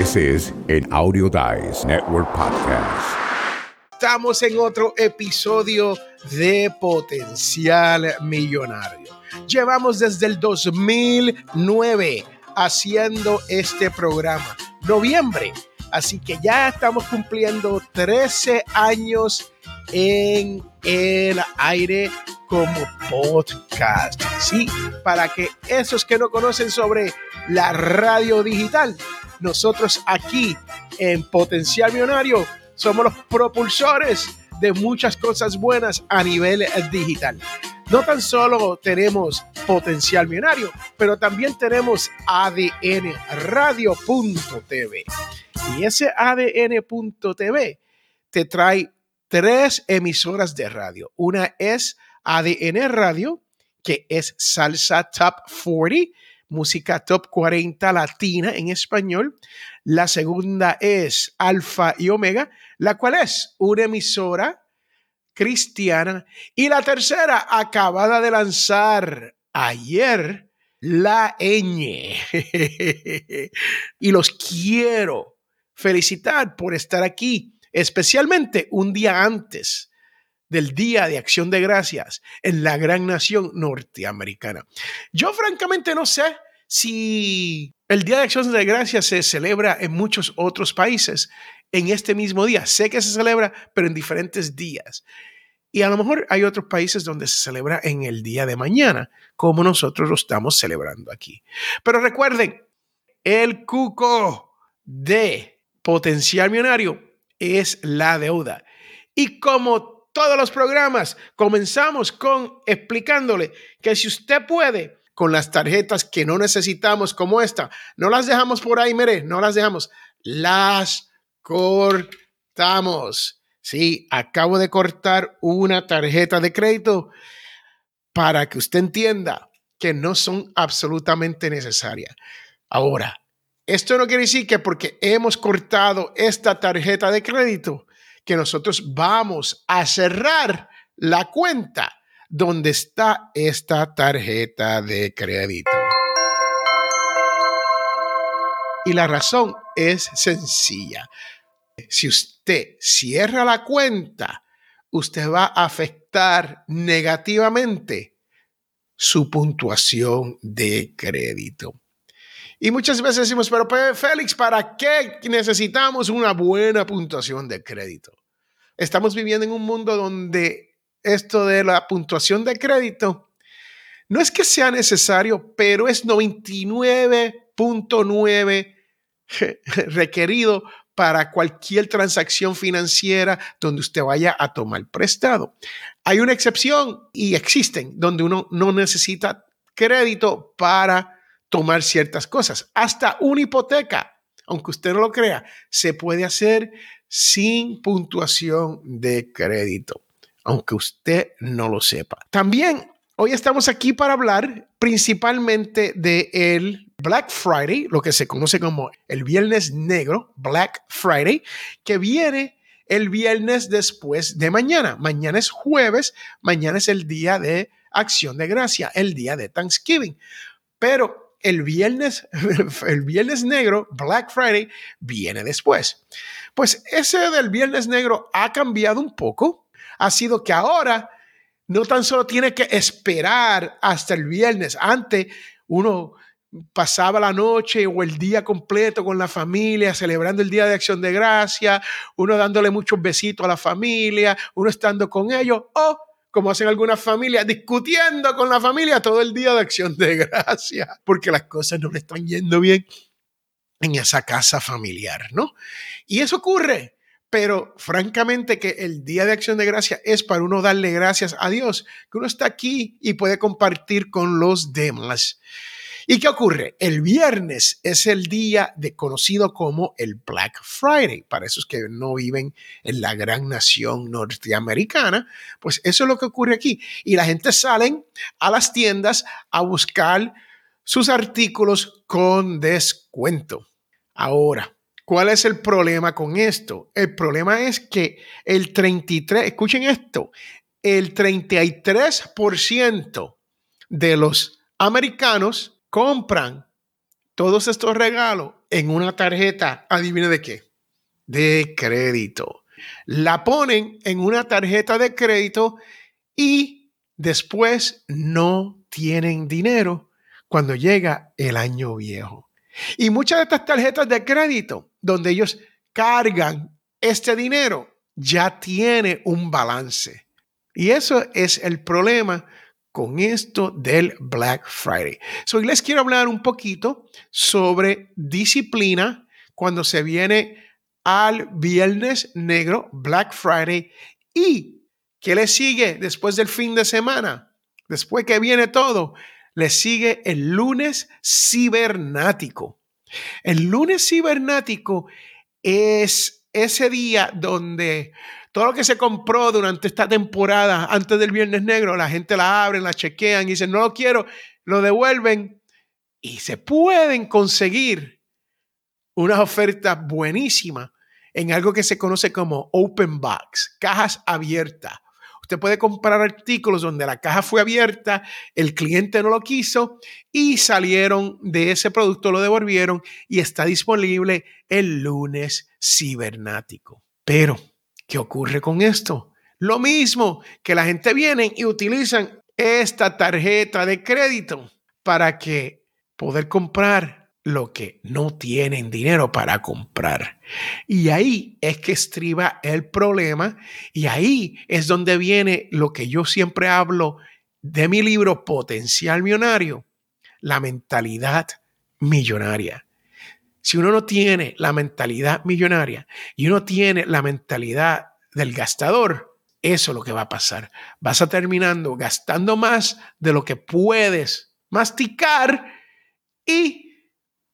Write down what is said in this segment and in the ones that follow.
This is an Audio Dice Network podcast. Estamos en otro episodio de Potencial Millonario. Llevamos desde el 2009 haciendo este programa. Noviembre. Así que ya estamos cumpliendo 13 años en el aire como podcast. Sí, para que esos que no conocen sobre la radio digital nosotros aquí en Potencial Millonario somos los propulsores de muchas cosas buenas a nivel digital. No tan solo tenemos Potencial Millonario, pero también tenemos ADN Radio.tv. Y ese ADN.tv te trae tres emisoras de radio. Una es ADN Radio, que es Salsa Top 40 música top 40 latina en español. La segunda es Alfa y Omega, la cual es una emisora cristiana. Y la tercera, acabada de lanzar ayer, La Ñ. y los quiero felicitar por estar aquí, especialmente un día antes del Día de Acción de Gracias en la gran nación norteamericana. Yo francamente no sé si el Día de Acción de Gracias se celebra en muchos otros países en este mismo día. Sé que se celebra, pero en diferentes días. Y a lo mejor hay otros países donde se celebra en el día de mañana, como nosotros lo estamos celebrando aquí. Pero recuerden, el cuco de potencial millonario es la deuda. Y como todos los programas, comenzamos con explicándole que si usted puede, con las tarjetas que no necesitamos como esta, no las dejamos por ahí, mire, no las dejamos, las cortamos. Sí, acabo de cortar una tarjeta de crédito para que usted entienda que no son absolutamente necesarias. Ahora, esto no quiere decir que porque hemos cortado esta tarjeta de crédito, que nosotros vamos a cerrar la cuenta donde está esta tarjeta de crédito. Y la razón es sencilla. Si usted cierra la cuenta, usted va a afectar negativamente su puntuación de crédito. Y muchas veces decimos, pero Félix, ¿para qué necesitamos una buena puntuación de crédito? Estamos viviendo en un mundo donde esto de la puntuación de crédito no es que sea necesario, pero es 99.9 requerido para cualquier transacción financiera donde usted vaya a tomar prestado. Hay una excepción y existen donde uno no necesita crédito para tomar ciertas cosas. Hasta una hipoteca, aunque usted no lo crea, se puede hacer sin puntuación de crédito, aunque usted no lo sepa. También hoy estamos aquí para hablar principalmente de el Black Friday, lo que se conoce como el Viernes Negro, Black Friday, que viene el viernes después de mañana. Mañana es jueves, mañana es el día de acción de gracia, el día de Thanksgiving. Pero el viernes, el viernes negro, Black Friday, viene después. Pues ese del viernes negro ha cambiado un poco. Ha sido que ahora no tan solo tiene que esperar hasta el viernes. Antes uno pasaba la noche o el día completo con la familia, celebrando el Día de Acción de Gracia, uno dándole muchos besitos a la familia, uno estando con ellos, o como hacen algunas familias, discutiendo con la familia todo el día de acción de gracia, porque las cosas no le están yendo bien en esa casa familiar, ¿no? Y eso ocurre, pero francamente que el día de acción de gracia es para uno darle gracias a Dios, que uno está aquí y puede compartir con los demás. ¿Y qué ocurre? El viernes es el día de, conocido como el Black Friday. Para esos que no viven en la gran nación norteamericana, pues eso es lo que ocurre aquí. Y la gente salen a las tiendas a buscar sus artículos con descuento. Ahora, ¿cuál es el problema con esto? El problema es que el 33, escuchen esto, el 33% de los americanos compran todos estos regalos en una tarjeta, adivine de qué, de crédito. La ponen en una tarjeta de crédito y después no tienen dinero cuando llega el año viejo. Y muchas de estas tarjetas de crédito, donde ellos cargan este dinero, ya tiene un balance. Y eso es el problema con esto del Black Friday. So, les quiero hablar un poquito sobre disciplina cuando se viene al Viernes Negro, Black Friday, y qué le sigue después del fin de semana. Después que viene todo, le sigue el lunes cibernático. El lunes cibernático es ese día donde todo lo que se compró durante esta temporada, antes del Viernes Negro, la gente la abre, la chequean y dicen, no lo quiero, lo devuelven y se pueden conseguir unas ofertas buenísimas en algo que se conoce como open box, cajas abiertas. Usted puede comprar artículos donde la caja fue abierta, el cliente no lo quiso y salieron de ese producto, lo devolvieron y está disponible el lunes cibernático. Pero ¿Qué ocurre con esto? Lo mismo que la gente viene y utilizan esta tarjeta de crédito para que poder comprar lo que no tienen dinero para comprar. Y ahí es que estriba el problema y ahí es donde viene lo que yo siempre hablo de mi libro Potencial Millonario, la mentalidad millonaria. Si uno no tiene la mentalidad millonaria y uno tiene la mentalidad del gastador, eso es lo que va a pasar. Vas a terminando gastando más de lo que puedes masticar y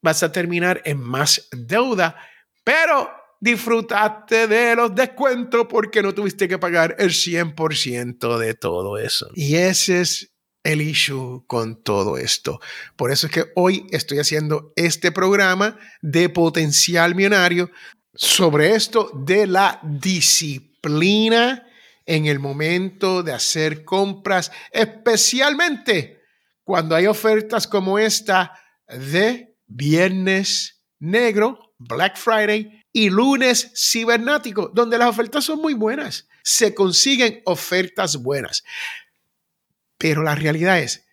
vas a terminar en más deuda, pero disfrutaste de los descuentos porque no tuviste que pagar el 100% de todo eso. Y ese es el issue con todo esto. Por eso es que hoy estoy haciendo este programa de potencial millonario sobre esto de la disciplina en el momento de hacer compras, especialmente cuando hay ofertas como esta de viernes negro, Black Friday y lunes cibernático, donde las ofertas son muy buenas. Se consiguen ofertas buenas. Pero la realidad es,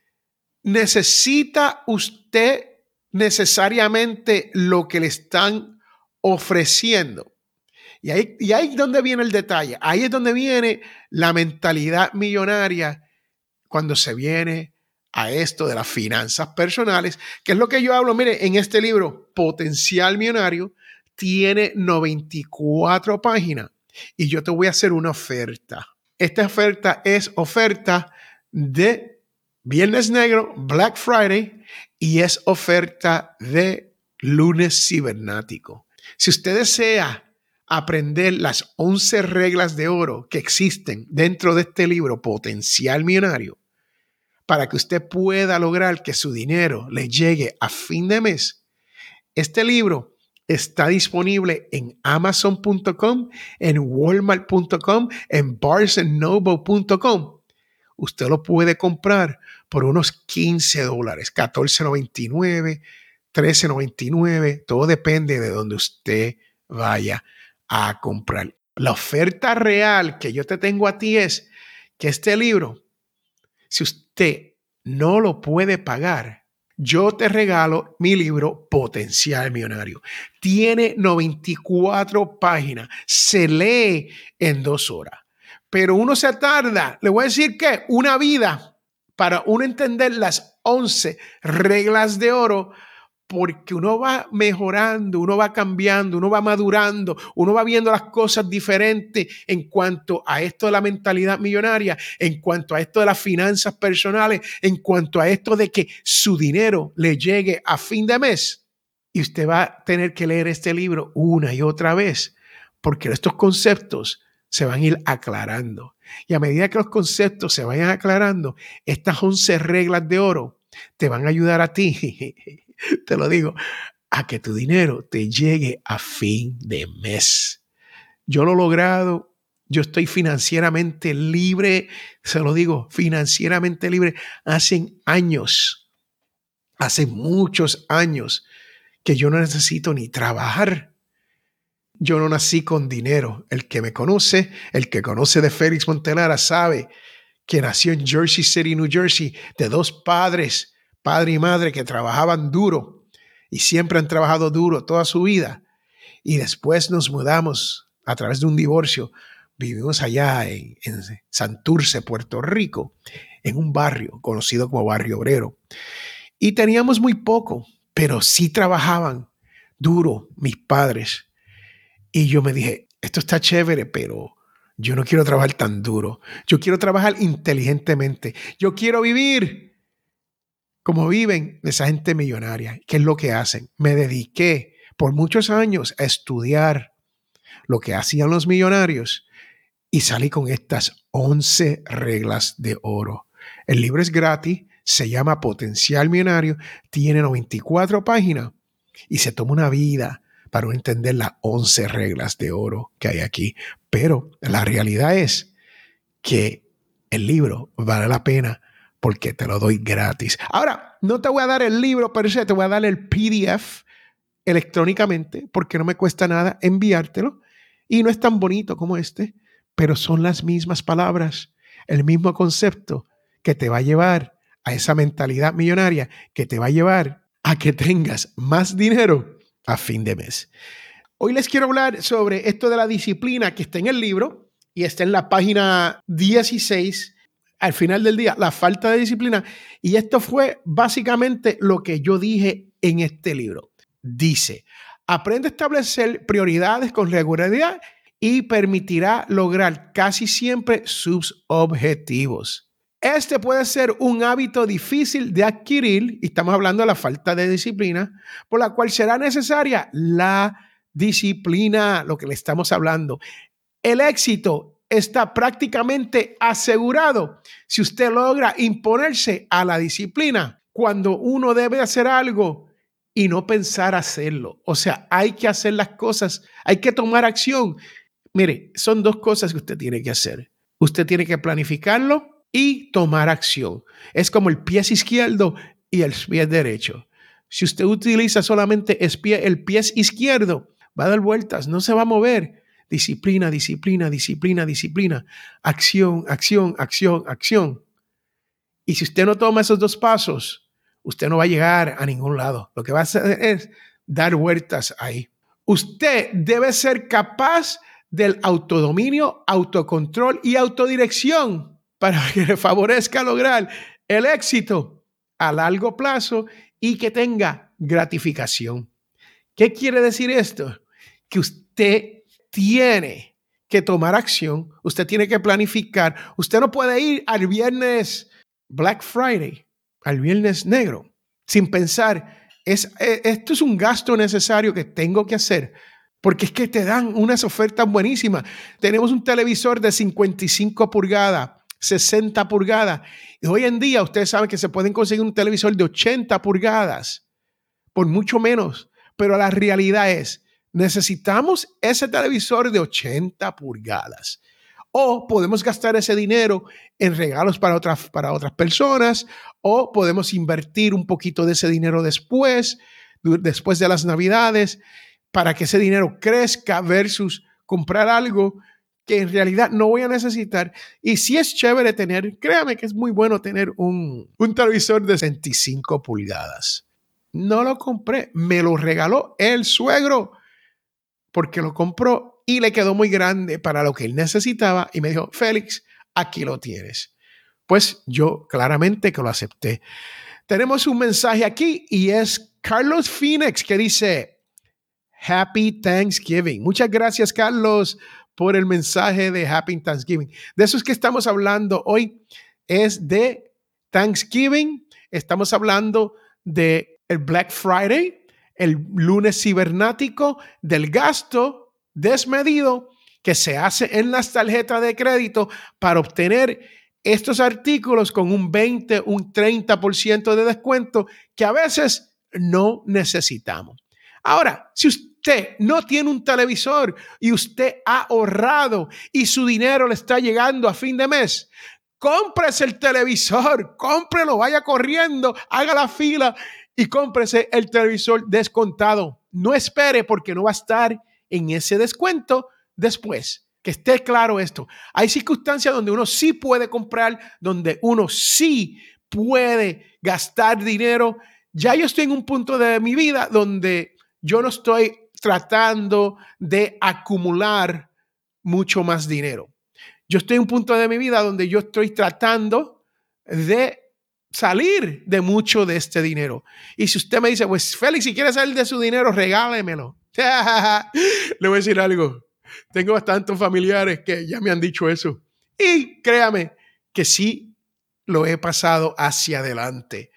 ¿necesita usted necesariamente lo que le están ofreciendo? Y ahí, y ahí es donde viene el detalle. Ahí es donde viene la mentalidad millonaria cuando se viene a esto de las finanzas personales, que es lo que yo hablo, mire, en este libro, Potencial Millonario, tiene 94 páginas y yo te voy a hacer una oferta. Esta oferta es oferta de Viernes Negro, Black Friday, y es oferta de lunes cibernático. Si usted desea aprender las 11 reglas de oro que existen dentro de este libro, Potencial Millonario, para que usted pueda lograr que su dinero le llegue a fin de mes, este libro está disponible en amazon.com, en walmart.com, en barnesandnoble.com usted lo puede comprar por unos 15 dólares, 14.99, 13.99, todo depende de donde usted vaya a comprar. La oferta real que yo te tengo a ti es que este libro, si usted no lo puede pagar, yo te regalo mi libro Potencial Millonario. Tiene 94 páginas, se lee en dos horas pero uno se tarda, le voy a decir que una vida para uno entender las 11 reglas de oro, porque uno va mejorando, uno va cambiando, uno va madurando, uno va viendo las cosas diferentes en cuanto a esto de la mentalidad millonaria, en cuanto a esto de las finanzas personales, en cuanto a esto de que su dinero le llegue a fin de mes. Y usted va a tener que leer este libro una y otra vez, porque estos conceptos se van a ir aclarando. Y a medida que los conceptos se vayan aclarando, estas 11 reglas de oro te van a ayudar a ti, te lo digo, a que tu dinero te llegue a fin de mes. Yo lo he logrado, yo estoy financieramente libre, se lo digo, financieramente libre hace años, hace muchos años. que yo no necesito ni trabajar. Yo no nací con dinero. El que me conoce, el que conoce de Félix Montelara, sabe que nació en Jersey City, New Jersey, de dos padres, padre y madre, que trabajaban duro y siempre han trabajado duro toda su vida. Y después nos mudamos a través de un divorcio. Vivimos allá en, en Santurce, Puerto Rico, en un barrio conocido como Barrio Obrero. Y teníamos muy poco, pero sí trabajaban duro mis padres. Y yo me dije, esto está chévere, pero yo no quiero trabajar tan duro. Yo quiero trabajar inteligentemente. Yo quiero vivir como viven esa gente millonaria. ¿Qué es lo que hacen? Me dediqué por muchos años a estudiar lo que hacían los millonarios y salí con estas 11 reglas de oro. El libro es gratis, se llama Potencial Millonario, tiene 94 páginas y se toma una vida para entender las 11 reglas de oro que hay aquí. Pero la realidad es que el libro vale la pena porque te lo doy gratis. Ahora, no te voy a dar el libro per se, te voy a dar el PDF electrónicamente porque no me cuesta nada enviártelo y no es tan bonito como este, pero son las mismas palabras, el mismo concepto que te va a llevar a esa mentalidad millonaria, que te va a llevar a que tengas más dinero a fin de mes. Hoy les quiero hablar sobre esto de la disciplina que está en el libro y está en la página 16 al final del día, la falta de disciplina. Y esto fue básicamente lo que yo dije en este libro. Dice, aprende a establecer prioridades con regularidad y permitirá lograr casi siempre sus objetivos. Este puede ser un hábito difícil de adquirir, estamos hablando de la falta de disciplina, por la cual será necesaria la disciplina, lo que le estamos hablando. El éxito está prácticamente asegurado si usted logra imponerse a la disciplina cuando uno debe hacer algo y no pensar hacerlo. O sea, hay que hacer las cosas, hay que tomar acción. Mire, son dos cosas que usted tiene que hacer. Usted tiene que planificarlo y tomar acción. Es como el pie izquierdo y el pie derecho. Si usted utiliza solamente el pie izquierdo, va a dar vueltas, no se va a mover. Disciplina, disciplina, disciplina, disciplina. Acción, acción, acción, acción. Y si usted no toma esos dos pasos, usted no va a llegar a ningún lado. Lo que va a hacer es dar vueltas ahí. Usted debe ser capaz del autodominio, autocontrol y autodirección para que le favorezca lograr el éxito a largo plazo y que tenga gratificación. ¿Qué quiere decir esto? Que usted tiene que tomar acción, usted tiene que planificar, usted no puede ir al viernes Black Friday, al viernes negro, sin pensar, es, e, esto es un gasto necesario que tengo que hacer, porque es que te dan unas ofertas buenísimas. Tenemos un televisor de 55 pulgadas 60 pulgadas. Y hoy en día ustedes saben que se pueden conseguir un televisor de 80 pulgadas por mucho menos. Pero la realidad es, necesitamos ese televisor de 80 pulgadas. O podemos gastar ese dinero en regalos para otras, para otras personas, o podemos invertir un poquito de ese dinero después, después de las navidades, para que ese dinero crezca versus comprar algo que en realidad no voy a necesitar. Y si es chévere tener, créame que es muy bueno tener un, un televisor de 65 pulgadas. No lo compré, me lo regaló el suegro porque lo compró y le quedó muy grande para lo que él necesitaba y me dijo, Félix, aquí lo tienes. Pues yo claramente que lo acepté. Tenemos un mensaje aquí y es Carlos Phoenix que dice, Happy Thanksgiving. Muchas gracias, Carlos por el mensaje de Happy Thanksgiving. De eso es que estamos hablando hoy, es de Thanksgiving, estamos hablando de el Black Friday, el lunes cibernático, del gasto desmedido que se hace en las tarjetas de crédito para obtener estos artículos con un 20, un 30% de descuento que a veces no necesitamos. Ahora, si usted no tiene un televisor y usted ha ahorrado y su dinero le está llegando a fin de mes, cómprese el televisor, cómprelo, vaya corriendo, haga la fila y cómprese el televisor descontado. No espere porque no va a estar en ese descuento después. Que esté claro esto. Hay circunstancias donde uno sí puede comprar, donde uno sí puede gastar dinero. Ya yo estoy en un punto de mi vida donde yo no estoy tratando de acumular mucho más dinero. Yo estoy en un punto de mi vida donde yo estoy tratando de salir de mucho de este dinero. Y si usted me dice, pues Félix, si quiere salir de su dinero, regálemelo. Le voy a decir algo. Tengo bastantes familiares que ya me han dicho eso. Y créame que sí lo he pasado hacia adelante.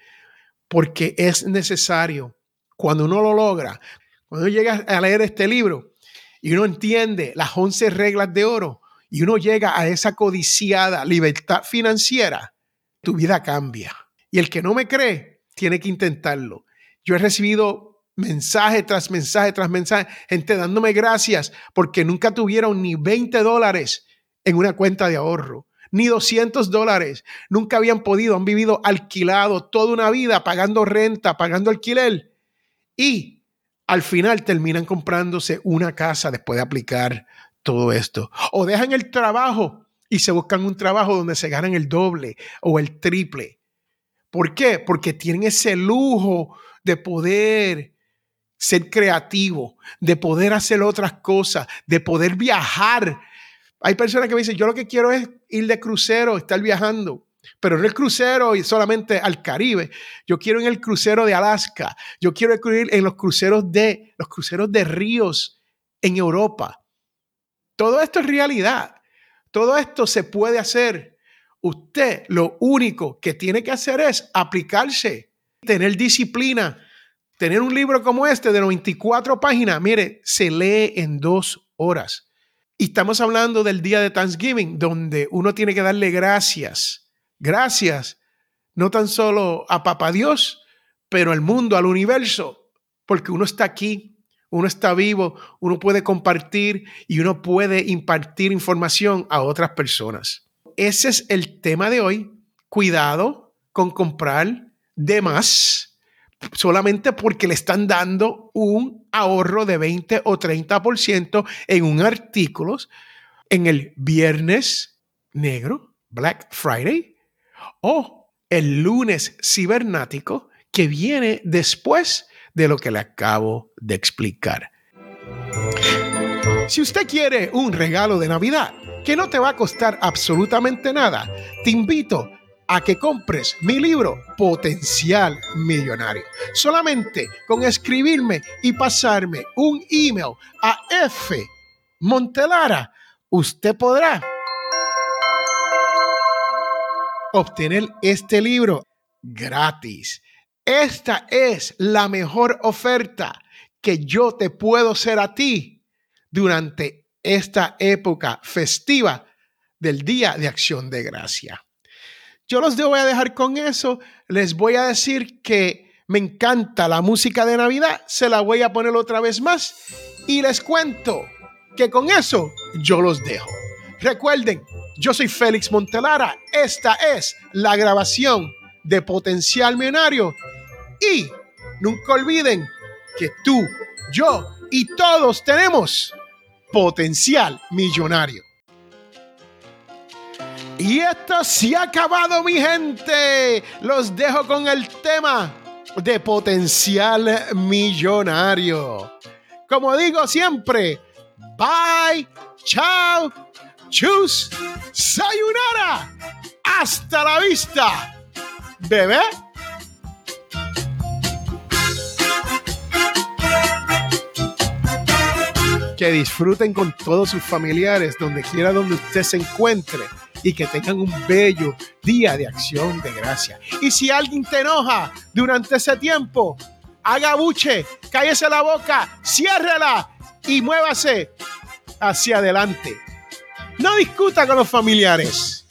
Porque es necesario, cuando uno lo logra, cuando llega a leer este libro y uno entiende las 11 reglas de oro y uno llega a esa codiciada libertad financiera, tu vida cambia. Y el que no me cree, tiene que intentarlo. Yo he recibido mensaje tras mensaje tras mensaje, gente dándome gracias porque nunca tuvieron ni 20 dólares en una cuenta de ahorro, ni 200 dólares. Nunca habían podido, han vivido alquilado toda una vida pagando renta, pagando alquiler. Y al final terminan comprándose una casa después de aplicar todo esto. O dejan el trabajo y se buscan un trabajo donde se ganan el doble o el triple. ¿Por qué? Porque tienen ese lujo de poder ser creativo, de poder hacer otras cosas, de poder viajar. Hay personas que me dicen, yo lo que quiero es ir de crucero, estar viajando, pero no el crucero y solamente al Caribe. Yo quiero en el crucero de Alaska, yo quiero ir en los cruceros de los cruceros de ríos en Europa. Todo esto es realidad. Todo esto se puede hacer. Usted lo único que tiene que hacer es aplicarse, tener disciplina, Tener un libro como este de 94 páginas, mire, se lee en dos horas. Y estamos hablando del día de Thanksgiving, donde uno tiene que darle gracias. Gracias, no tan solo a Papá Dios, pero al mundo, al universo, porque uno está aquí, uno está vivo, uno puede compartir y uno puede impartir información a otras personas. Ese es el tema de hoy. Cuidado con comprar de más solamente porque le están dando un ahorro de 20 o 30% en un artículo en el viernes negro, Black Friday, o el lunes cibernático que viene después de lo que le acabo de explicar. Si usted quiere un regalo de Navidad que no te va a costar absolutamente nada, te invito a que compres mi libro Potencial Millonario. Solamente con escribirme y pasarme un email a F Montelara, usted podrá obtener este libro gratis. Esta es la mejor oferta que yo te puedo hacer a ti durante esta época festiva del Día de Acción de Gracia. Yo los voy a dejar con eso. Les voy a decir que me encanta la música de Navidad. Se la voy a poner otra vez más. Y les cuento que con eso yo los dejo. Recuerden, yo soy Félix Montelara. Esta es la grabación de Potencial Millonario. Y nunca olviden que tú, yo y todos tenemos potencial millonario. Y esto se ha acabado, mi gente. Los dejo con el tema de potencial millonario. Como digo siempre, bye, chao, chus, sayonara. Hasta la vista, bebé. Que disfruten con todos sus familiares, donde quiera donde usted se encuentre y que tengan un bello día de acción de gracia. Y si alguien te enoja durante ese tiempo, haga buche, cállese la boca, ciérrela y muévase hacia adelante. No discuta con los familiares.